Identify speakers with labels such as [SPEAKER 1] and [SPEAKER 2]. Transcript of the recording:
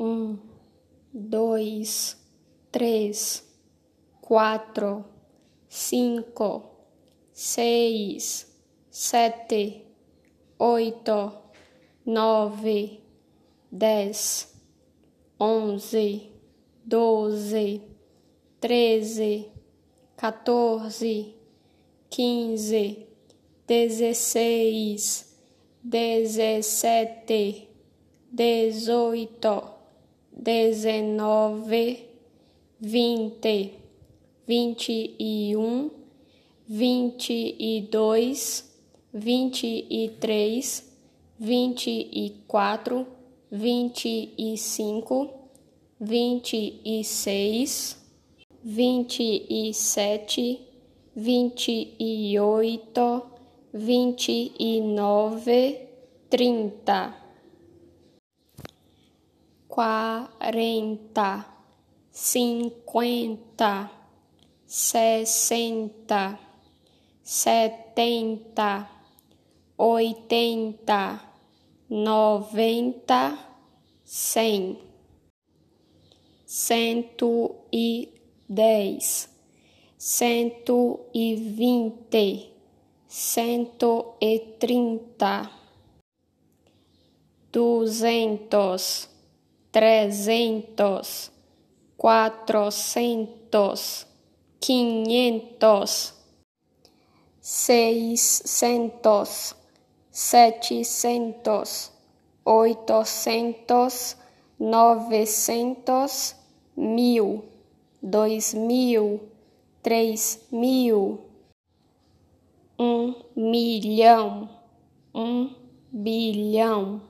[SPEAKER 1] um, dois, três, quatro, cinco, seis, sete, oito, nove, dez, onze, doze, treze, quatorze, quinze, dezesseis, dezessete, dezoito, dezenove, vinte, vinte e um, vinte e dois, vinte e três, vinte e quatro, vinte e cinco, vinte e seis, vinte e sete, vinte e oito, vinte e nove, trinta quarenta, cinquenta, sessenta, setenta, oitenta, noventa, cem, cento e dez, cento e vinte, cento e trinta, duzentos trezentos, quatrocentos, quinhentos, seiscentos, setecentos, oitocentos, novecentos, mil, dois mil, três mil, um milhão, um bilhão